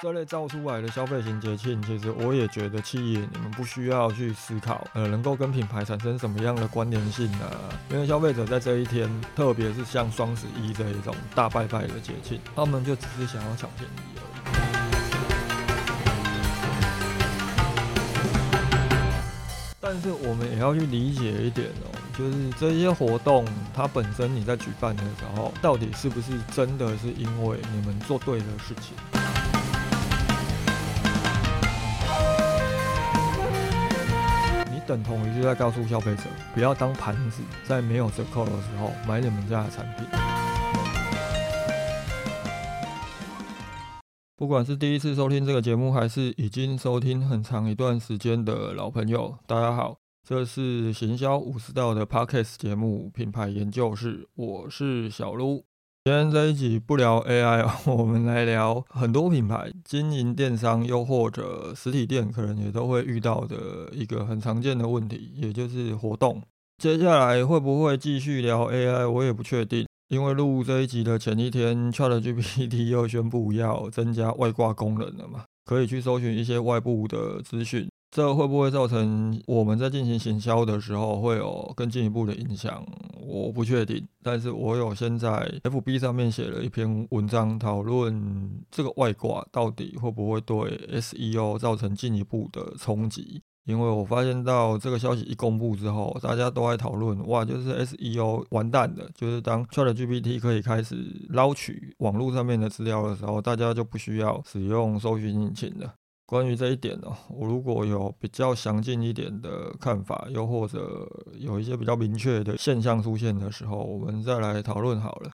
这类造出来的消费型节庆，其实我也觉得企业你们不需要去思考，呃，能够跟品牌产生什么样的关联性呢？因为消费者在这一天，特别是像双十一这一种大拜拜的节庆，他们就只是想要抢便宜而已。但是我们也要去理解一点哦，就是这些活动它本身你在举办的时候，到底是不是真的是因为你们做对的事情？等同于是在告诉消费者，不要当盘子，在没有折扣的时候买你们家的产品。不管是第一次收听这个节目，还是已经收听很长一段时间的老朋友，大家好，这是行销五十道的 Podcast 节目品牌研究室，我是小卢。今天这一集不聊 AI，我们来聊很多品牌经营电商，又或者实体店，可能也都会遇到的一个很常见的问题，也就是活动。接下来会不会继续聊 AI，我也不确定，因为录这一集的前一天，ChatGPT 又宣布要增加外挂功能了嘛，可以去搜寻一些外部的资讯。这会不会造成我们在进行行销的时候会有更进一步的影响？我不确定。但是我有先在 FB 上面写了一篇文章，讨论这个外挂到底会不会对 SEO 造成进一步的冲击。因为我发现到这个消息一公布之后，大家都在讨论，哇，就是 SEO 完蛋了。就是当 ChatGPT 可以开始捞取网络上面的资料的时候，大家就不需要使用搜寻引擎了。关于这一点呢，我如果有比较详尽一点的看法，又或者有一些比较明确的现象出现的时候，我们再来讨论好了。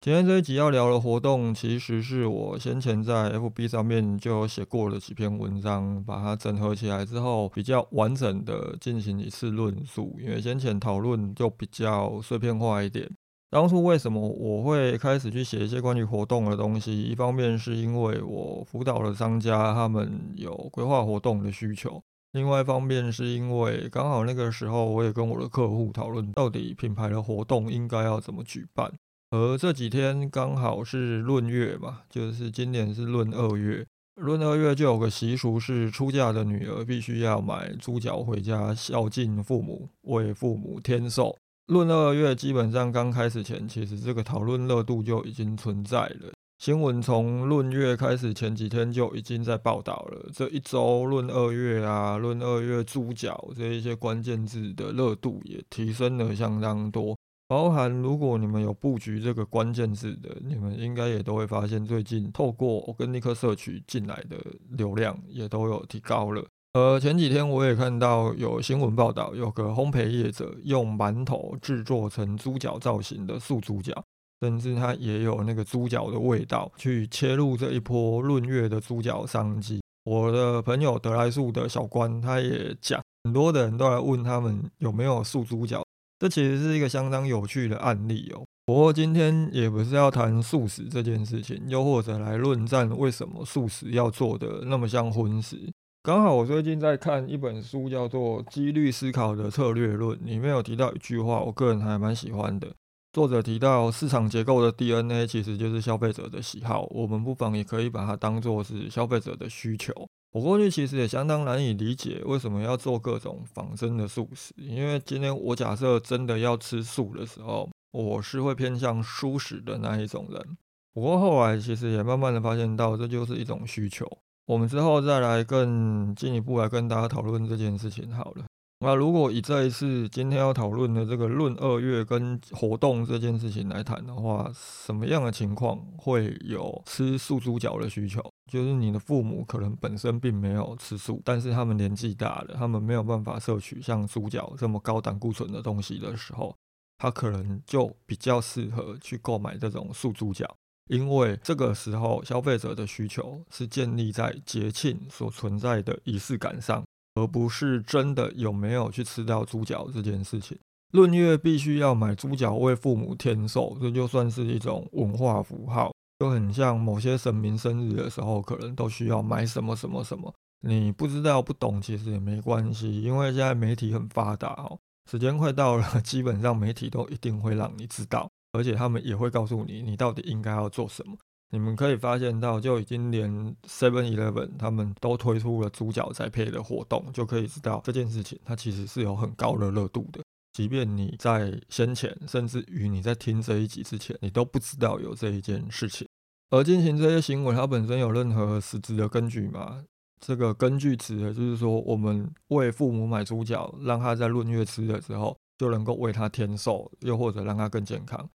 今天这一集要聊的活动，其实是我先前在 FB 上面就有写过的几篇文章，把它整合起来之后，比较完整的进行一次论述。因为先前讨论就比较碎片化一点。当初为什么我会开始去写一些关于活动的东西？一方面是因为我辅导的商家他们有规划活动的需求，另外一方面是因为刚好那个时候我也跟我的客户讨论，到底品牌的活动应该要怎么举办。而这几天刚好是闰月嘛，就是今年是闰二月，闰二月就有个习俗是出嫁的女儿必须要买猪脚回家孝敬父母，为父母添寿。论二月基本上刚开始前，其实这个讨论热度就已经存在了。新闻从论月开始前几天就已经在报道了。这一周论二月啊，论二月猪脚这一些关键字的热度也提升了相当多。包含如果你们有布局这个关键字的，你们应该也都会发现，最近透过我跟尼克社区进来的流量也都有提高了。呃，前几天我也看到有新闻报道，有个烘焙业者用馒头制作成猪脚造型的素猪脚，甚至它也有那个猪脚的味道，去切入这一波论月的猪脚商机。我的朋友德来素的小关，他也讲，很多的人都来问他们有没有素猪脚，这其实是一个相当有趣的案例哦。不过今天也不是要谈素食这件事情，又或者来论战为什么素食要做的那么像荤食。刚好我最近在看一本书，叫做《几率思考的策略论》，里面有提到一句话，我个人还蛮喜欢的。作者提到，市场结构的 DNA 其实就是消费者的喜好，我们不妨也可以把它当做是消费者的需求。我过去其实也相当难以理解，为什么要做各种仿真的素食？因为今天我假设真的要吃素的时候，我是会偏向素食的那一种人。不过后来其实也慢慢的发现到，这就是一种需求。我们之后再来更进一步来跟大家讨论这件事情好了。那如果以这一次今天要讨论的这个闰二月跟活动这件事情来谈的话，什么样的情况会有吃素猪脚的需求？就是你的父母可能本身并没有吃素，但是他们年纪大了，他们没有办法摄取像猪脚这么高胆固醇的东西的时候，他可能就比较适合去购买这种素猪脚。因为这个时候，消费者的需求是建立在节庆所存在的仪式感上，而不是真的有没有去吃到猪脚这件事情。闰月必须要买猪脚为父母添寿，这就算是一种文化符号，就很像某些神明生日的时候，可能都需要买什么什么什么。你不知道不懂，其实也没关系，因为现在媒体很发达哦，时间快到了，基本上媒体都一定会让你知道。而且他们也会告诉你，你到底应该要做什么。你们可以发现到，就已经连 Seven Eleven 他们都推出了猪脚栽培的活动，就可以知道这件事情它其实是有很高的热度的。即便你在先前，甚至于你在听这一集之前，你都不知道有这一件事情。而进行这些行为，它本身有任何实质的根据吗？这个根据指的就是说，我们为父母买猪脚，让他在闰月吃的时候就能够为他添寿，又或者让他更健康，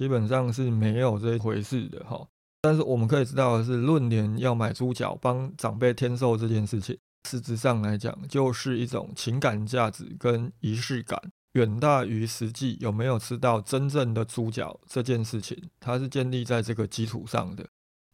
基本上是没有这一回事的哈。但是我们可以知道的是，论年要买猪脚帮长辈添寿这件事情，实质上来讲，就是一种情感价值跟仪式感，远大于实际有没有吃到真正的猪脚这件事情，它是建立在这个基础上的。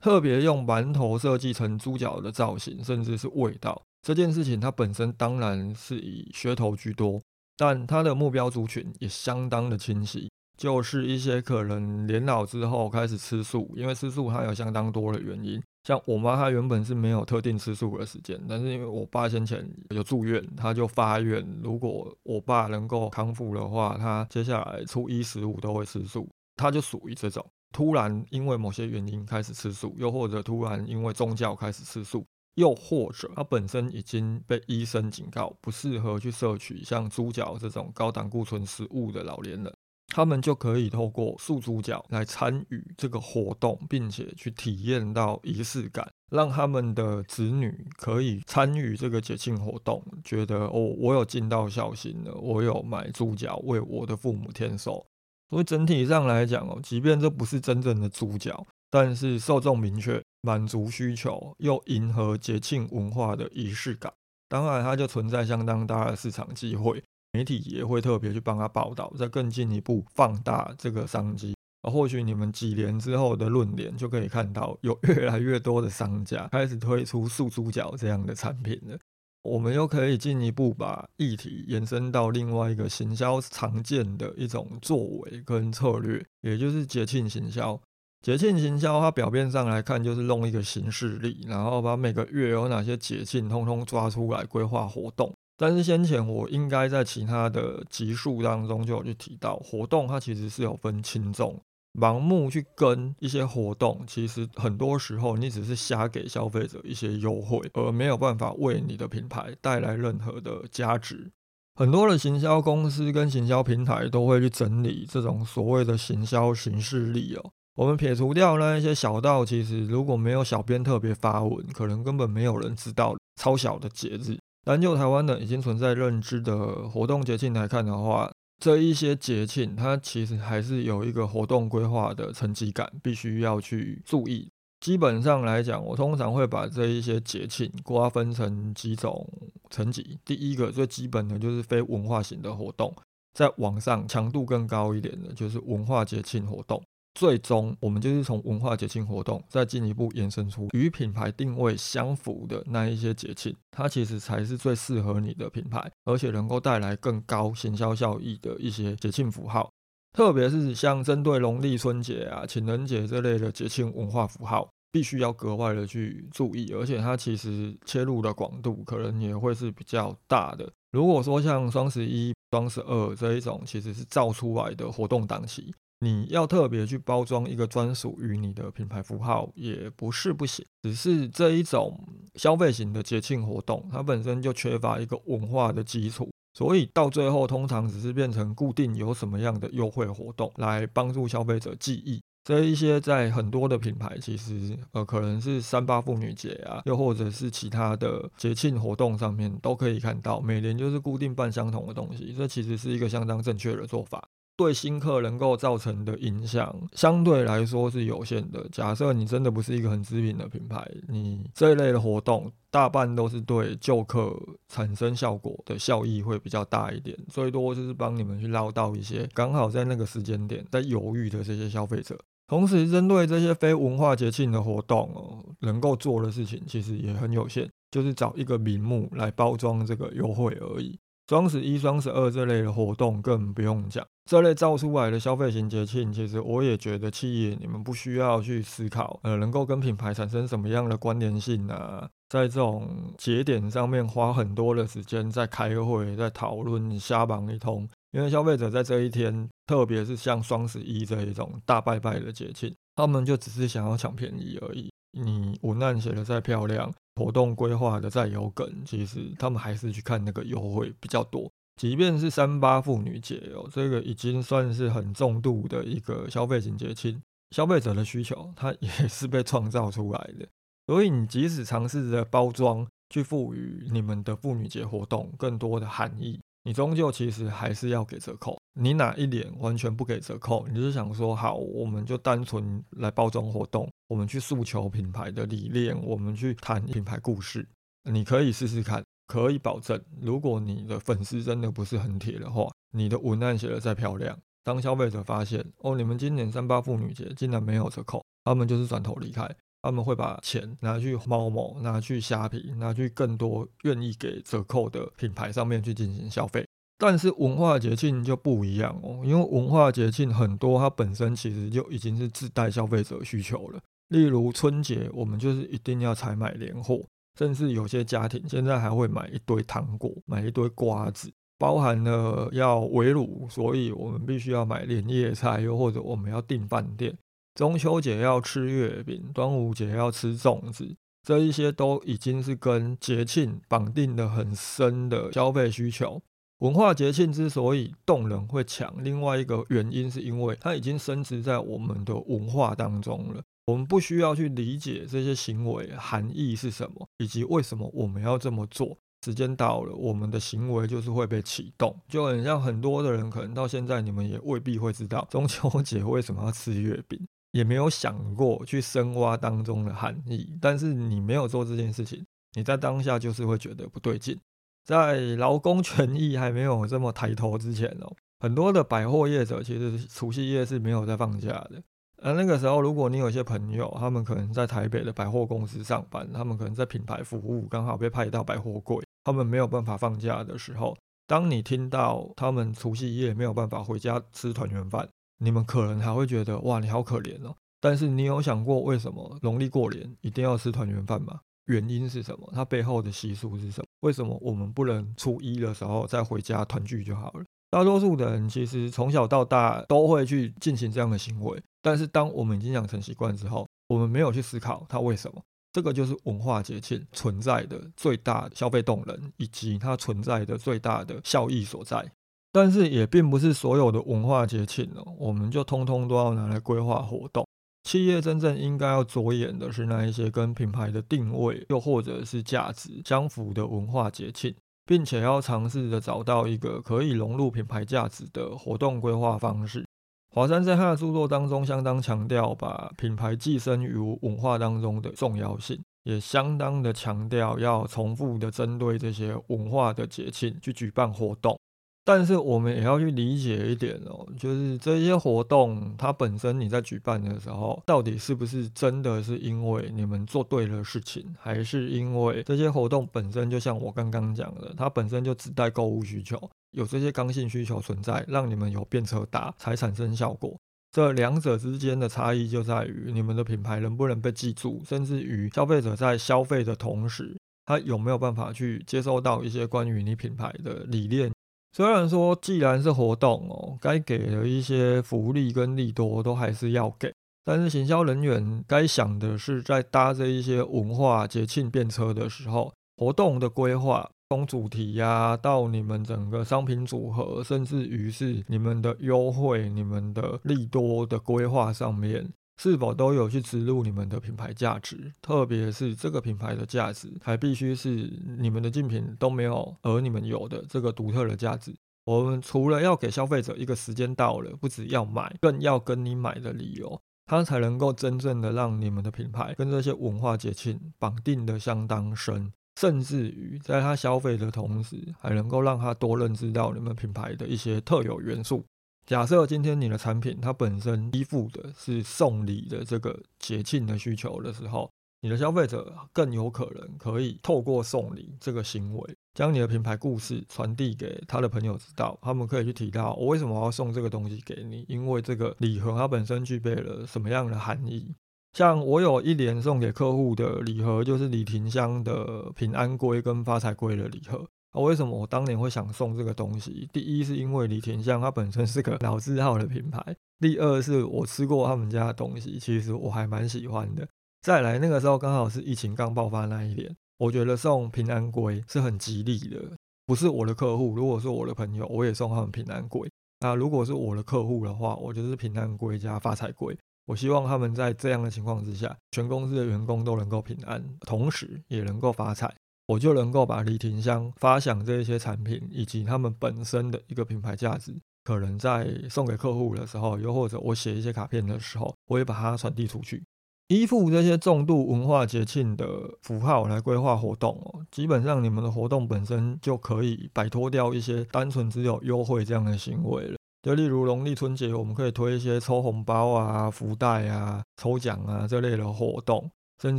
特别用馒头设计成猪脚的造型，甚至是味道这件事情，它本身当然是以噱头居多，但它的目标族群也相当的清晰。就是一些可能年老之后开始吃素，因为吃素它有相当多的原因。像我妈她原本是没有特定吃素的时间，但是因为我爸先前有住院，她就发愿，如果我爸能够康复的话，她接下来初一十五都会吃素。她就属于这种突然因为某些原因开始吃素，又或者突然因为宗教开始吃素，又或者他本身已经被医生警告不适合去摄取像猪脚这种高胆固醇食物的老年人。他们就可以透过素猪脚来参与这个活动，并且去体验到仪式感，让他们的子女可以参与这个节庆活动，觉得哦，我有尽到孝心了，我有买猪脚为我的父母添寿。所以整体上来讲哦，即便这不是真正的猪脚，但是受众明确，满足需求，又迎合节庆文化的仪式感，当然它就存在相当大的市场机会。媒体也会特别去帮他报道，再更进一步放大这个商机。而或许你们几年之后的论点就可以看到，有越来越多的商家开始推出素猪脚这样的产品了。我们又可以进一步把议题延伸到另外一个行销常见的一种作为跟策略，也就是节庆行销。节庆行销它表面上来看就是弄一个形式力，然后把每个月有哪些节庆通通抓出来规划活动。但是先前我应该在其他的集数当中就有去提到，活动它其实是有分轻重，盲目去跟一些活动，其实很多时候你只是瞎给消费者一些优惠，而没有办法为你的品牌带来任何的价值。很多的行销公司跟行销平台都会去整理这种所谓的行销形式力哦。我们撇除掉那一些小到其实如果没有小编特别发文，可能根本没有人知道超小的节日。单就台湾的已经存在认知的活动节庆来看的话，这一些节庆它其实还是有一个活动规划的层级感，必须要去注意。基本上来讲，我通常会把这一些节庆瓜分成几种层级。第一个最基本的就是非文化型的活动，在网上强度更高一点的就是文化节庆活动。最终，我们就是从文化节庆活动再进一步延伸出与品牌定位相符的那一些节庆，它其实才是最适合你的品牌，而且能够带来更高行销效益的一些节庆符号。特别是像针对农历春节啊、情人节这类的节庆文化符号，必须要格外的去注意，而且它其实切入的广度可能也会是比较大的。如果说像双十一、双十二这一种，其实是造出来的活动档期。你要特别去包装一个专属于你的品牌符号，也不是不行。只是这一种消费型的节庆活动，它本身就缺乏一个文化的基础，所以到最后通常只是变成固定有什么样的优惠活动来帮助消费者记忆。这一些在很多的品牌，其实呃可能是三八妇女节啊，又或者是其他的节庆活动上面都可以看到，每年就是固定办相同的东西。这其实是一个相当正确的做法。对新客能够造成的影响相对来说是有限的。假设你真的不是一个很知名的品牌，你这一类的活动大半都是对旧客产生效果的效益会比较大一点，最多就是帮你们去捞到一些刚好在那个时间点在犹豫的这些消费者。同时，针对这些非文化节庆的活动哦，能够做的事情其实也很有限，就是找一个名目来包装这个优惠而已。双十一、双十二这类的活动更不用讲，这类造出来的消费型节庆，其实我也觉得企业你们不需要去思考，呃，能够跟品牌产生什么样的关联性啊，在这种节点上面花很多的时间在开会、在讨论、瞎忙一通，因为消费者在这一天，特别是像双十一这一种大拜拜的节庆，他们就只是想要抢便宜而已。你文案写的再漂亮，活动规划的再有梗，其实他们还是去看那个优惠比较多。即便是三八妇女节哦，这个已经算是很重度的一个消费型节庆，消费者的需求它也 是被创造出来的。所以你即使尝试着包装，去赋予你们的妇女节活动更多的含义，你终究其实还是要给折扣。你哪一点完全不给折扣？你就是想说好，我们就单纯来包装活动，我们去诉求品牌的理念，我们去谈品牌故事，你可以试试看。可以保证，如果你的粉丝真的不是很铁的话，你的文案写的再漂亮，当消费者发现哦，你们今年三八妇女节竟然没有折扣，他们就是转头离开，他们会把钱拿去猫某、拿去虾皮、拿去更多愿意给折扣的品牌上面去进行消费。但是文化节庆就不一样哦，因为文化节庆很多，它本身其实就已经是自带消费者需求了。例如春节，我们就是一定要采买年货。甚至有些家庭现在还会买一堆糖果，买一堆瓜子，包含了要围炉，所以我们必须要买年夜菜，又或者我们要订饭店。中秋节要吃月饼，端午节要吃粽子，这一些都已经是跟节庆绑定的很深的消费需求。文化节庆之所以动人会强，另外一个原因是因为它已经升值在我们的文化当中了。我们不需要去理解这些行为含义是什么，以及为什么我们要这么做。时间到了，我们的行为就是会被启动，就很像很多的人可能到现在你们也未必会知道中秋节为什么要吃月饼，也没有想过去深挖当中的含义。但是你没有做这件事情，你在当下就是会觉得不对劲。在劳工权益还没有这么抬头之前哦，很多的百货业者其实除夕夜是没有在放假的。而那个时候，如果你有些朋友，他们可能在台北的百货公司上班，他们可能在品牌服务，刚好被派到百货柜，他们没有办法放假的时候，当你听到他们除夕夜没有办法回家吃团圆饭，你们可能还会觉得哇，你好可怜哦。但是你有想过为什么农历过年一定要吃团圆饭吗？原因是什么？它背后的习俗是什么？为什么我们不能初一的时候再回家团聚就好了？大多数的人其实从小到大都会去进行这样的行为，但是当我们已经养成习惯之后，我们没有去思考它为什么。这个就是文化节庆存在的最大消费动能，以及它存在的最大的效益所在。但是也并不是所有的文化节庆哦，我们就通通都要拿来规划活动。企业真正应该要着眼的是那一些跟品牌的定位又或者是价值相符的文化节庆。并且要尝试着找到一个可以融入品牌价值的活动规划方式。华山在他的著作当中相当强调把品牌寄生于文化当中的重要性，也相当的强调要重复的针对这些文化的节庆去举办活动。但是我们也要去理解一点哦，就是这些活动它本身你在举办的时候，到底是不是真的是因为你们做对了事情，还是因为这些活动本身就像我刚刚讲的，它本身就只带购物需求，有这些刚性需求存在，让你们有变车打才产生效果。这两者之间的差异就在于你们的品牌能不能被记住，甚至于消费者在消费的同时，他有没有办法去接收到一些关于你品牌的理念。虽然说，既然是活动哦，该给的一些福利跟利多都还是要给，但是行销人员该想的是，在搭这一些文化节庆便车的时候，活动的规划，从主题呀，到你们整个商品组合，甚至于是你们的优惠、你们的利多的规划上面。是否都有去植入你们的品牌价值？特别是这个品牌的价值，还必须是你们的竞品都没有，而你们有的这个独特的价值。我们除了要给消费者一个时间到了，不只要买，更要跟你买的理由，它才能够真正的让你们的品牌跟这些文化节庆绑定的相当深，甚至于在他消费的同时，还能够让他多认知到你们品牌的一些特有元素。假设今天你的产品它本身依附的是送礼的这个节庆的需求的时候，你的消费者更有可能可以透过送礼这个行为，将你的品牌故事传递给他的朋友知道。他们可以去提到我为什么要送这个东西给你，因为这个礼盒它本身具备了什么样的含义。像我有一年送给客户的礼盒，就是李廷香的平安龟跟发财龟的礼盒。为什么我当年会想送这个东西？第一是因为李田香它本身是个老字号的品牌，第二是我吃过他们家的东西，其实我还蛮喜欢的。再来那个时候刚好是疫情刚爆发那一年，我觉得送平安龟是很吉利的。不是我的客户，如果是我的朋友，我也送他们平安龟。那如果是我的客户的话，我就是平安龟加发财龟。我希望他们在这样的情况之下，全公司的员工都能够平安，同时也能够发财。我就能够把李廷香发想这一些产品以及他们本身的一个品牌价值，可能在送给客户的时候，又或者我写一些卡片的时候，我也把它传递出去。依附这些重度文化节庆的符号来规划活动哦，基本上你们的活动本身就可以摆脱掉一些单纯只有优惠这样的行为了。就例如农历春节，我们可以推一些抽红包啊、福袋啊、抽奖啊这类的活动，甚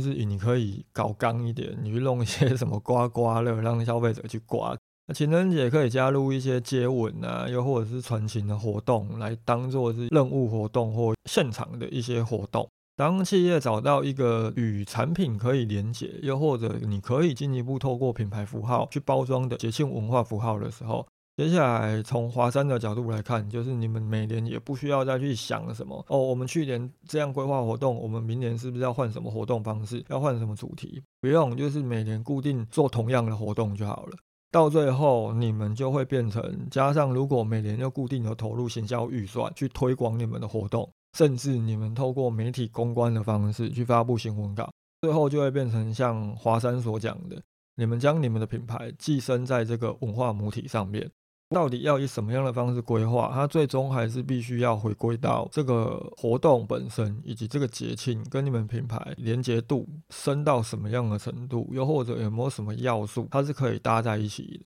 至于你可以搞刚一点，你去弄一些什么刮刮乐，让消费者去刮。情人节可以加入一些接吻啊，又或者是传情的活动，来当做是任务活动或现场的一些活动。当企业找到一个与产品可以连接，又或者你可以进一步透过品牌符号去包装的节庆文化符号的时候，接下来从华山的角度来看，就是你们每年也不需要再去想什么哦，我们去年这样规划活动，我们明年是不是要换什么活动方式，要换什么主题？不用，就是每年固定做同样的活动就好了。到最后，你们就会变成加上，如果每年要固定的投入行销预算去推广你们的活动。甚至你们透过媒体公关的方式去发布新闻稿，最后就会变成像华山所讲的，你们将你们的品牌寄生在这个文化母体上面。到底要以什么样的方式规划？它最终还是必须要回归到这个活动本身，以及这个节庆跟你们品牌连接度深到什么样的程度，又或者有没有什么要素它是可以搭在一起的。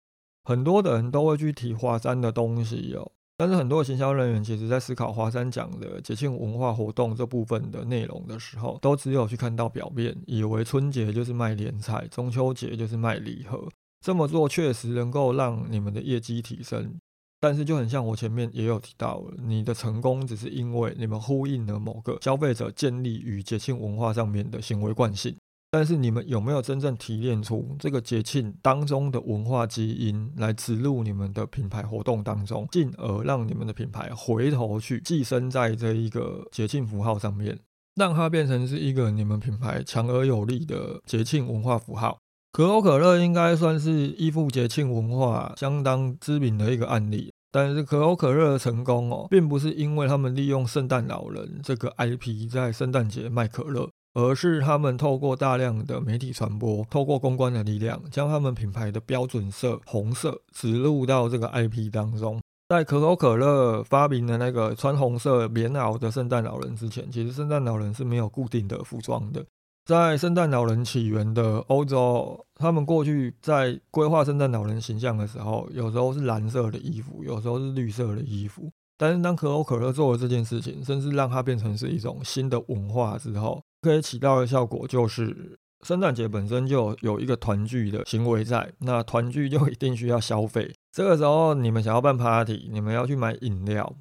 很多的人都会去提华山的东西哦。但是很多行销人员其实在思考华山讲的节庆文化活动这部分的内容的时候，都只有去看到表面，以为春节就是卖年菜，中秋节就是卖礼盒。这么做确实能够让你们的业绩提升，但是就很像我前面也有提到，你的成功只是因为你们呼应了某个消费者建立与节庆文化上面的行为惯性。但是你们有没有真正提炼出这个节庆当中的文化基因来植入你们的品牌活动当中，进而让你们的品牌回头去寄生在这一个节庆符号上面，让它变成是一个你们品牌强而有力的节庆文化符号？可口可乐应该算是依附节庆文化相当知名的一个案例，但是可口可乐的成功哦，并不是因为他们利用圣诞老人这个 IP 在圣诞节卖可乐。而是他们透过大量的媒体传播，透过公关的力量，将他们品牌的标准色红色植入到这个 IP 当中。在可口可乐发明的那个穿红色棉袄的圣诞老人之前，其实圣诞老人是没有固定的服装的。在圣诞老人起源的欧洲，他们过去在规划圣诞老人形象的时候，有时候是蓝色的衣服，有时候是绿色的衣服。但是当可口可乐做了这件事情，甚至让它变成是一种新的文化之后，可以起到的效果就是，圣诞节本身就有一个团聚的行为在，那团聚就一定需要消费。这个时候你们想要办 party，你们要去买饮料。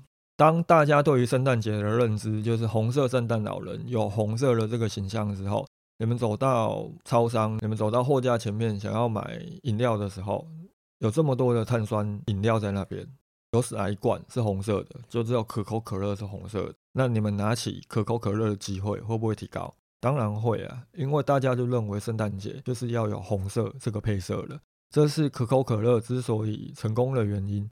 当大家对于圣诞节的认知就是红色圣诞老人有红色的这个形象的时候，你们走到超商，你们走到货架前面想要买饮料的时候，有这么多的碳酸饮料在那边。有史来一罐是红色的，就只有可口可乐是红色。那你们拿起可口可乐的机会会不会提高？当然会啊，因为大家就认为圣诞节就是要有红色这个配色了。这是可口可乐之所以成功的原因。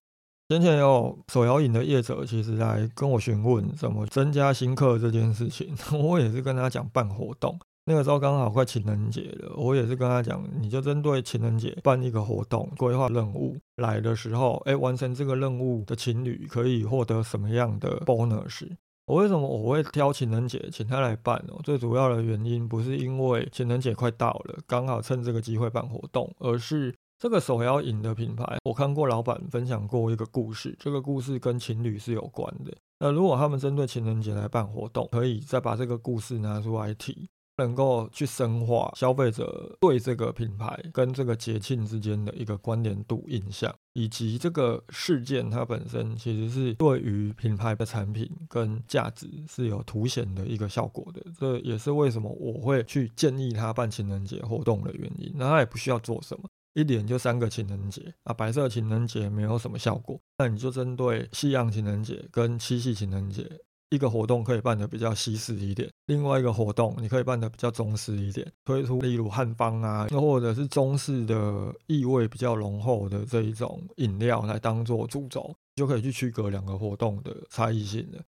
先前有手摇饮的业者其实来跟我询问怎么增加新客这件事情，我也是跟他讲办活动。那个时候刚好快情人节了，我也是跟他讲，你就针对情人节办一个活动，规划任务来的时候，哎，完成这个任务的情侣可以获得什么样的 bonus？我为什么我会挑情人节请他来办哦？最主要的原因不是因为情人节快到了，刚好趁这个机会办活动，而是这个手摇饮的品牌，我看过老板分享过一个故事，这个故事跟情侣是有关的。那如果他们针对情人节来办活动，可以再把这个故事拿出来提。能够去深化消费者对这个品牌跟这个节庆之间的一个关联度印象，以及这个事件它本身其实是对于品牌的产品跟价值是有凸显的一个效果的。这也是为什么我会去建议他办情人节活动的原因。那他也不需要做什么，一年就三个情人节啊，白色情人节没有什么效果，那你就针对西洋情人节跟七夕情人节。一个活动可以办得比较西式一点，另外一个活动你可以办得比较中式一点，推出例如汉方啊，又或者是中式的意味比较浓厚的这一种饮料来当做主轴，就可以去区隔两个活动的差异性了。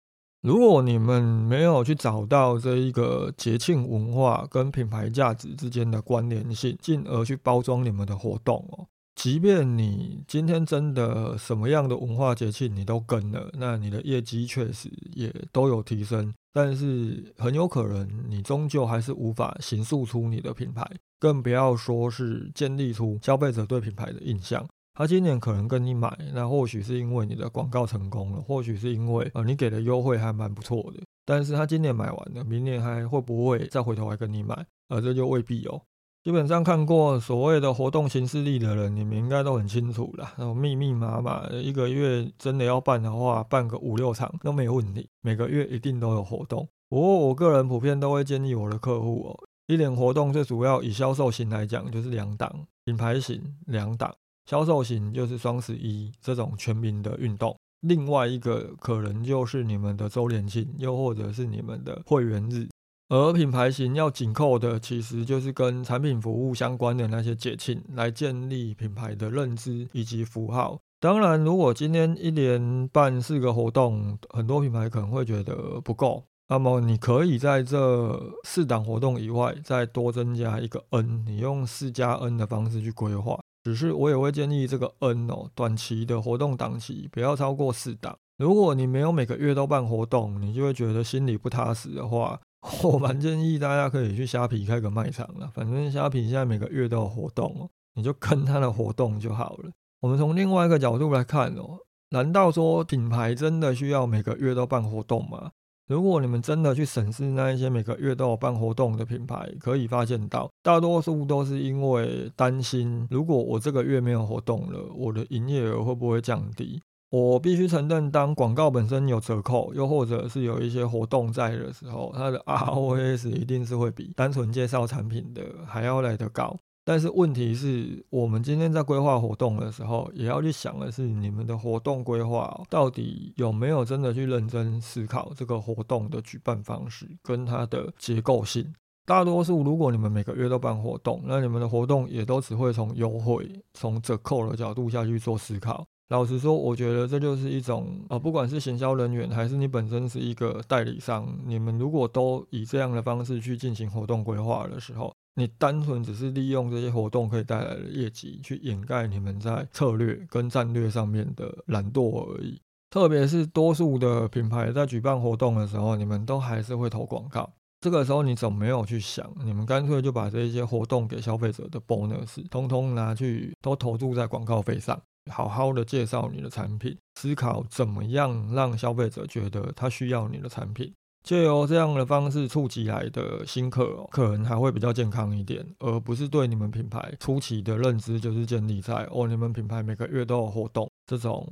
如果你们没有去找到这一个节庆文化跟品牌价值之间的关联性，进而去包装你们的活动哦。即便你今天真的什么样的文化节庆你都跟了，那你的业绩确实也都有提升，但是很有可能你终究还是无法形塑出你的品牌，更不要说是建立出消费者对品牌的印象。他今年可能跟你买，那或许是因为你的广告成功了，或许是因为呃你给的优惠还蛮不错的，但是他今年买完了，明年还会不会再回头来跟你买？呃，这就未必哦。基本上看过所谓的活动形式力的人，你们应该都很清楚了。那种密密麻麻，一个月真的要办的话，办个五六场都没有问题。每个月一定都有活动。不过我个人普遍都会建议我的客户哦，一年活动最主要以销售型来讲，就是两档，品牌型两档，销售型就是双十一这种全民的运动。另外一个可能就是你们的周年庆，又或者是你们的会员日。而品牌型要紧扣的，其实就是跟产品服务相关的那些节庆，来建立品牌的认知以及符号。当然，如果今天一年办四个活动，很多品牌可能会觉得不够，那么你可以在这四档活动以外，再多增加一个 N，你用四加 N 的方式去规划。只是我也会建议这个 N 哦，短期的活动档期不要超过四档。如果你没有每个月都办活动，你就会觉得心里不踏实的话。我蛮建议大家可以去虾皮开个卖场了，反正虾皮现在每个月都有活动哦，你就跟它的活动就好了。我们从另外一个角度来看哦，难道说品牌真的需要每个月都办活动吗？如果你们真的去审视那一些每个月都有办活动的品牌，可以发现到大多数都是因为担心，如果我这个月没有活动了，我的营业额会不会降低？我必须承认，当广告本身有折扣，又或者是有一些活动在的时候，它的 ROAS 一定是会比单纯介绍产品的还要来得高。但是问题是我们今天在规划活动的时候，也要去想的是，你们的活动规划到底有没有真的去认真思考这个活动的举办方式跟它的结构性。大多数如果你们每个月都办活动，那你们的活动也都只会从优惠、从折扣的角度下去做思考。老实说，我觉得这就是一种啊，不管是行销人员还是你本身是一个代理商，你们如果都以这样的方式去进行活动规划的时候，你单纯只是利用这些活动可以带来的业绩去掩盖你们在策略跟战略上面的懒惰而已。特别是多数的品牌在举办活动的时候，你们都还是会投广告。这个时候你怎么没有去想？你们干脆就把这些活动给消费者的 bonus 通通拿去都投注在广告费上。好好的介绍你的产品，思考怎么样让消费者觉得他需要你的产品，借由这样的方式触及来的新客，可能还会比较健康一点，而不是对你们品牌初期的认知就是建立在哦，你们品牌每个月都有活动这种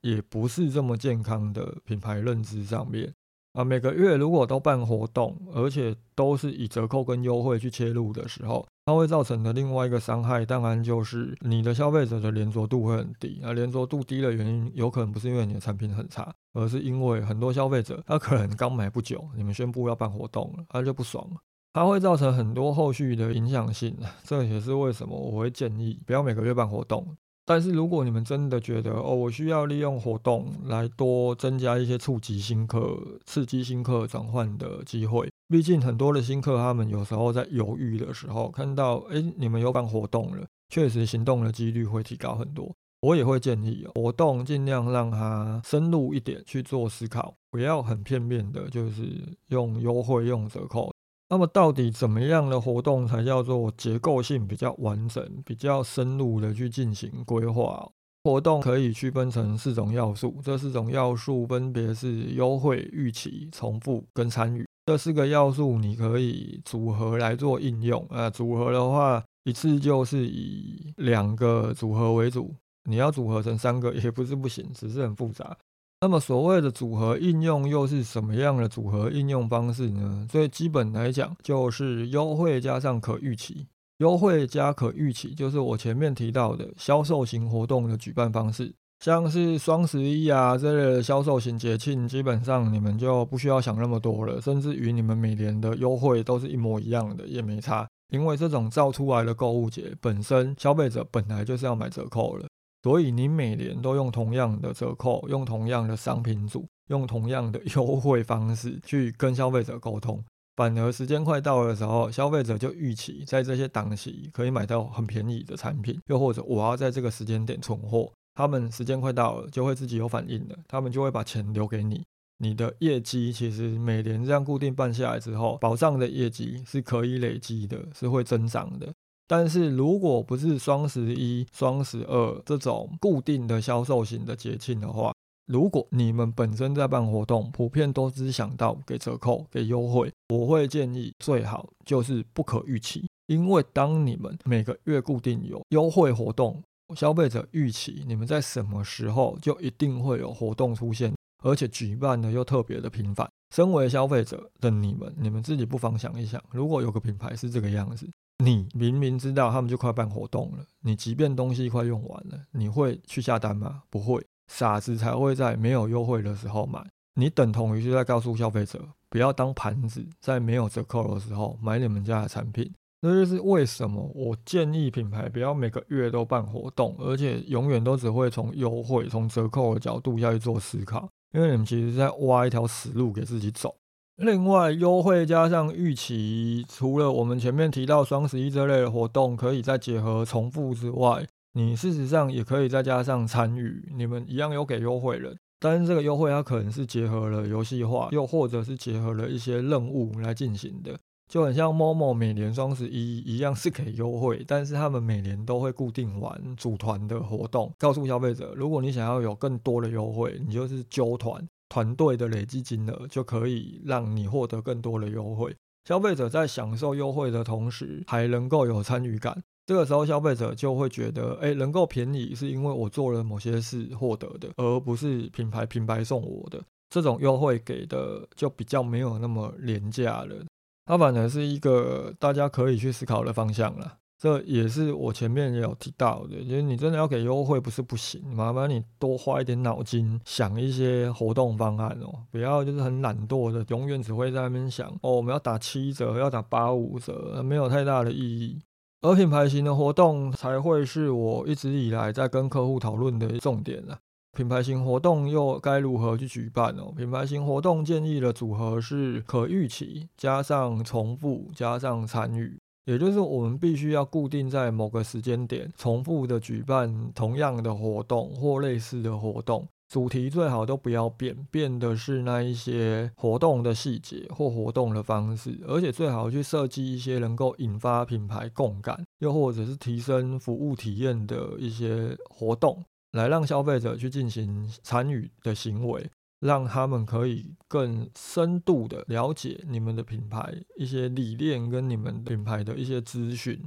也不是这么健康的品牌认知上面。啊，每个月如果都办活动，而且都是以折扣跟优惠去切入的时候，它会造成的另外一个伤害，当然就是你的消费者的连着度会很低。啊，连着度低的原因，有可能不是因为你的产品很差，而是因为很多消费者他可能刚买不久，你们宣布要办活动了，他就不爽了，它会造成很多后续的影响性。这也是为什么我会建议不要每个月办活动。但是如果你们真的觉得哦，我需要利用活动来多增加一些触及新客、刺激新客转换的机会，毕竟很多的新客他们有时候在犹豫的时候，看到哎你们有办活动了，确实行动的几率会提高很多。我也会建议活动尽量让他深入一点去做思考，不要很片面的，就是用优惠、用折扣。那么到底怎么样的活动才叫做结构性比较完整、比较深入的去进行规划？活动可以区分成四种要素，这四种要素分别是优惠、预期、重复跟参与。这四个要素你可以组合来做应用啊。组合的话，一次就是以两个组合为主，你要组合成三个也不是不行，只是很复杂。那么所谓的组合应用又是什么样的组合应用方式呢？最基本来讲，就是优惠加上可预期。优惠加可预期，就是我前面提到的销售型活动的举办方式，像是双十一啊这类的销售型节庆，基本上你们就不需要想那么多了，甚至于你们每年的优惠都是一模一样的，也没差，因为这种造出来的购物节本身，消费者本来就是要买折扣了，所以你每年都用同样的折扣，用同样的商品组，用同样的 优惠方式去跟消费者沟通。反而时间快到的时候，消费者就预期在这些档期可以买到很便宜的产品，又或者我要在这个时间点存货，他们时间快到了就会自己有反应的，他们就会把钱留给你。你的业绩其实每年这样固定办下来之后，保障的业绩是可以累积的，是会增长的。但是如果不是双十一、双十二这种固定的销售型的节庆的话，如果你们本身在办活动，普遍都只想到给折扣、给优惠，我会建议最好就是不可预期，因为当你们每个月固定有优惠活动，消费者预期你们在什么时候就一定会有活动出现，而且举办的又特别的频繁。身为消费者的你们，你们自己不妨想一想，如果有个品牌是这个样子，你明明知道他们就快办活动了，你即便东西快用完了，你会去下单吗？不会。傻子才会在没有优惠的时候买，你等同于是在告诉消费者不要当盘子，在没有折扣的时候买你们家的产品。那就是为什么我建议品牌不要每个月都办活动，而且永远都只会从优惠、从折扣的角度下去做思考，因为你们其实在挖一条死路给自己走。另外，优惠加上预期，除了我们前面提到双十一这类的活动，可以再结合重复之外。你事实上也可以再加上参与，你们一样有给优惠了，但是这个优惠它可能是结合了游戏化，又或者是结合了一些任务来进行的，就很像 Momo 每年双十一一样是给优惠，但是他们每年都会固定玩组团的活动，告诉消费者，如果你想要有更多的优惠，你就是揪团，团队的累计金额就可以让你获得更多的优惠。消费者在享受优惠的同时，还能够有参与感。这个时候，消费者就会觉得，哎，能够便宜是因为我做了某些事获得的，而不是品牌品牌送我的这种优惠给的就比较没有那么廉价了。它反而是一个大家可以去思考的方向了。这也是我前面也有提到的，就是你真的要给优惠不是不行，麻烦你多花一点脑筋想一些活动方案哦，不要就是很懒惰的，永远只会在那边想哦，我们要打七折，要打八五折，没有太大的意义。而品牌型的活动才会是我一直以来在跟客户讨论的重点了。品牌型活动又该如何去举办呢？品牌型活动建议的组合是可预期加上重复加上参与，也就是我们必须要固定在某个时间点重复的举办同样的活动或类似的活动。主题最好都不要变，变的是那一些活动的细节或活动的方式，而且最好去设计一些能够引发品牌共感，又或者是提升服务体验的一些活动，来让消费者去进行参与的行为，让他们可以更深度的了解你们的品牌一些理念跟你们品牌的一些资讯。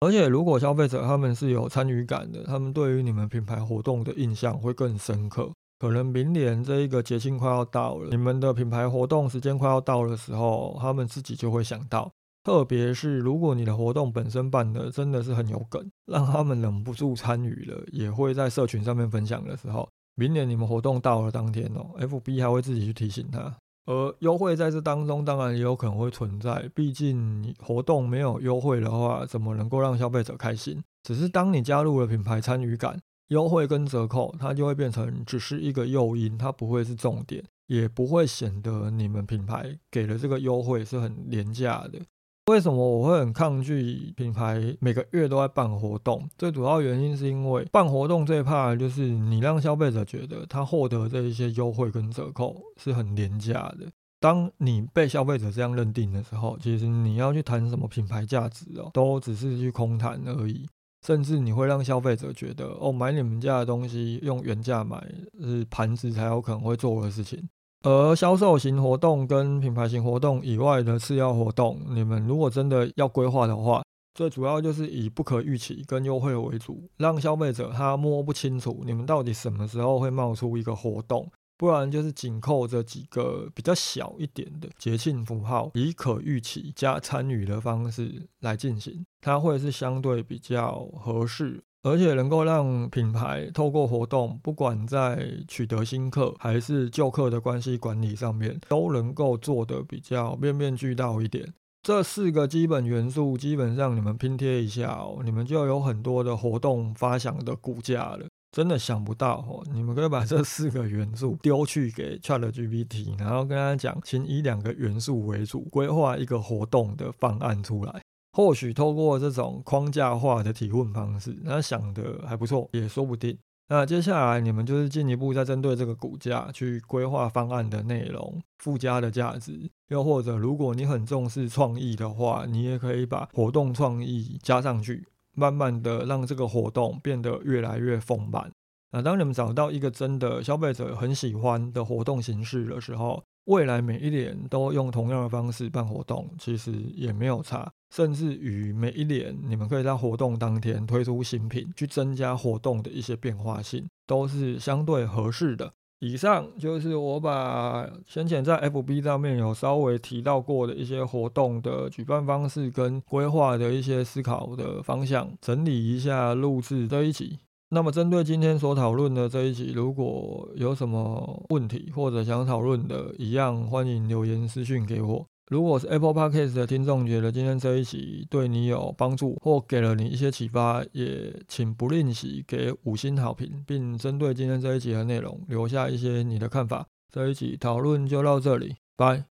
而且如果消费者他们是有参与感的，他们对于你们品牌活动的印象会更深刻。可能明年这一个节庆快要到了，你们的品牌活动时间快要到的时候，他们自己就会想到。特别是如果你的活动本身办的真的是很有梗，让他们忍不住参与了，也会在社群上面分享的时候，明年你们活动到了当天哦，FB 还会自己去提醒他。而优惠在这当中当然也有可能会存在，毕竟活动没有优惠的话，怎么能够让消费者开心？只是当你加入了品牌参与感。优惠跟折扣，它就会变成只是一个诱因，它不会是重点，也不会显得你们品牌给的这个优惠是很廉价的。为什么我会很抗拒品牌每个月都在办活动？最主要原因是因为办活动最怕的就是你让消费者觉得他获得这一些优惠跟折扣是很廉价的。当你被消费者这样认定的时候，其实你要去谈什么品牌价值哦，都只是去空谈而已。甚至你会让消费者觉得，哦，买你们家的东西用原价买是盘子才有可能会做的事情。而销售型活动跟品牌型活动以外的次要活动，你们如果真的要规划的话，最主要就是以不可预期跟优惠为主，让消费者他摸不清楚你们到底什么时候会冒出一个活动。不然就是紧扣着几个比较小一点的节庆符号，以可预期加参与的方式来进行，它会是相对比较合适。而且能够让品牌透过活动，不管在取得新客还是旧客的关系管理上面，都能够做得比较面面俱到一点。这四个基本元素，基本上你们拼贴一下哦，你们就有很多的活动发想的骨架了。真的想不到哦，你们可以把这四个元素丢去给 ChatGPT，然后跟他讲，请以两个元素为主，规划一个活动的方案出来。或许透过这种框架化的提问方式，那想的还不错，也说不定。那接下来你们就是进一步再针对这个骨架去规划方案的内容、附加的价值，又或者如果你很重视创意的话，你也可以把活动创意加上去，慢慢的让这个活动变得越来越丰满。那当你们找到一个真的消费者很喜欢的活动形式的时候，未来每一年都用同样的方式办活动，其实也没有差。甚至于每一年，你们可以在活动当天推出新品，去增加活动的一些变化性，都是相对合适的。以上就是我把先前在 FB 上面有稍微提到过的一些活动的举办方式跟规划的一些思考的方向，整理一下录制这一集。那么针对今天所讨论的这一集，如果有什么问题或者想讨论的，一样欢迎留言私讯给我。如果是 Apple Podcast 的听众觉得今天这一集对你有帮助，或给了你一些启发，也请不吝惜给五星好评，并针对今天这一集的内容留下一些你的看法。这一集讨论就到这里，拜。